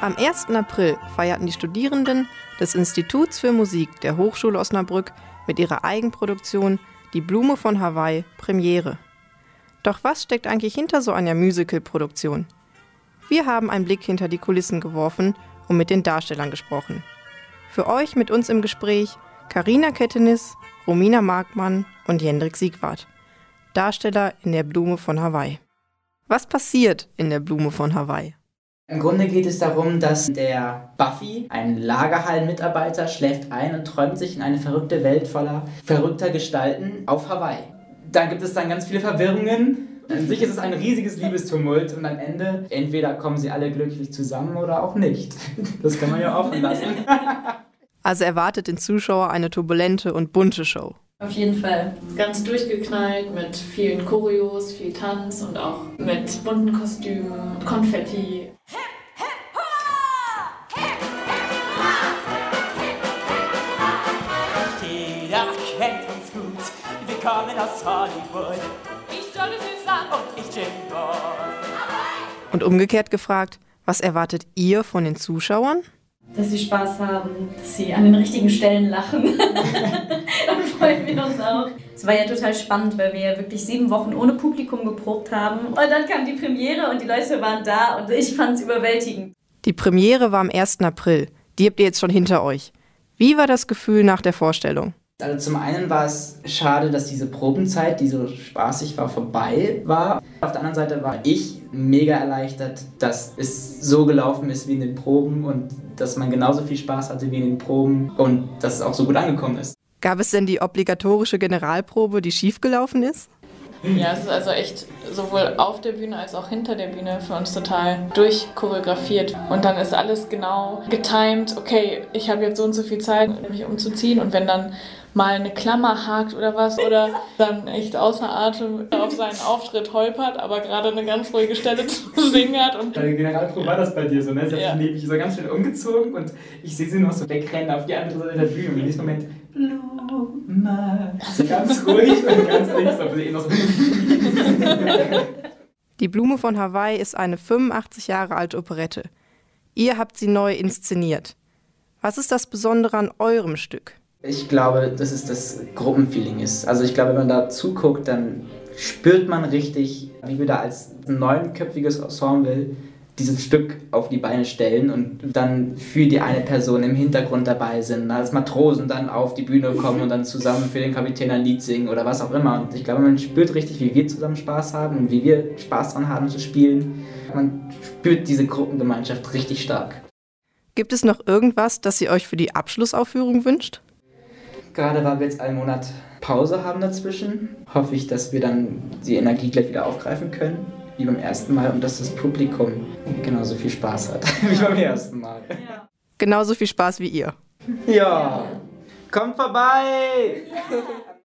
Am 1. April feierten die Studierenden des Instituts für Musik der Hochschule Osnabrück mit ihrer Eigenproduktion Die Blume von Hawaii Premiere. Doch was steckt eigentlich hinter so einer Musical-Produktion? Wir haben einen Blick hinter die Kulissen geworfen und mit den Darstellern gesprochen. Für euch mit uns im Gespräch Karina Kettenis, Romina Markmann und Jendrik Siegwart, Darsteller in der Blume von Hawaii. Was passiert in der Blume von Hawaii? Im Grunde geht es darum, dass der Buffy, ein Lagerhallenmitarbeiter, schläft ein und träumt sich in eine verrückte Welt voller verrückter Gestalten auf Hawaii. Da gibt es dann ganz viele Verwirrungen. An sich ist es ein riesiges Liebestumult und am Ende entweder kommen sie alle glücklich zusammen oder auch nicht. Das kann man ja offen lassen. Also erwartet den Zuschauer eine turbulente und bunte Show. Auf jeden Fall. Ganz durchgeknallt mit vielen Choreos, viel Tanz und auch mit bunten Kostümen, Konfetti. Jeder kennt uns gut, wir kommen aus Hollywood. Ich Susan und ich Jim Bond. Und umgekehrt gefragt, was erwartet ihr von den Zuschauern? Dass sie Spaß haben, dass sie an den richtigen Stellen lachen. Uns auch. Es war ja total spannend, weil wir ja wirklich sieben Wochen ohne Publikum geprobt haben. Und dann kam die Premiere und die Leute waren da und ich fand es überwältigend. Die Premiere war am 1. April. Die habt ihr jetzt schon hinter euch. Wie war das Gefühl nach der Vorstellung? Also zum einen war es schade, dass diese Probenzeit, die so spaßig war, vorbei war. Auf der anderen Seite war ich mega erleichtert, dass es so gelaufen ist wie in den Proben und dass man genauso viel Spaß hatte wie in den Proben und dass es auch so gut angekommen ist. Gab es denn die obligatorische Generalprobe, die schiefgelaufen ist? Ja, es ist also echt sowohl auf der Bühne als auch hinter der Bühne für uns total durchchoreografiert. Und dann ist alles genau getimed. Okay, ich habe jetzt so und so viel Zeit, mich umzuziehen. Und wenn dann mal eine Klammer hakt oder was oder dann echt außer Atem auf seinen Auftritt holpert, aber gerade eine ganz ruhige Stelle zu singen hat. Und Bei der Generalprobe war das bei dir so, ne? Sie hat Ja. sich neben mich so ganz schön umgezogen und ich sehe sie noch so wegrennen auf die andere Seite der Bühne und in diesem Moment Blume. So ganz ruhig und ganz dicht, aber sie eh noch so Die Blume von Hawaii ist eine 85 Jahre alte Operette. Ihr habt sie neu inszeniert. Was ist das Besondere an eurem Stück? Ich glaube, dass es das Gruppenfeeling ist. Also ich glaube, wenn man da zuguckt, dann spürt man richtig, wie wir da als neunköpfiges Ensemble dieses Stück auf die Beine stellen und dann für die eine Person im Hintergrund dabei sind, als Matrosen dann auf die Bühne kommen und dann zusammen für den Kapitän ein Lied singen oder was auch immer. Und ich glaube, man spürt richtig, wie wir zusammen Spaß haben und wie wir Spaß dran haben zu spielen. Man spürt diese Gruppengemeinschaft richtig stark. Gibt es noch irgendwas, das ihr euch für die Abschlussaufführung wünscht? Gerade weil wir jetzt einen Monat Pause haben dazwischen, hoffe ich, dass wir dann die Energie gleich wieder aufgreifen können, wie beim ersten Mal, und dass das Publikum genauso viel Spaß hat wie beim ersten Mal. Genauso viel Spaß wie ihr. Ja, kommt vorbei!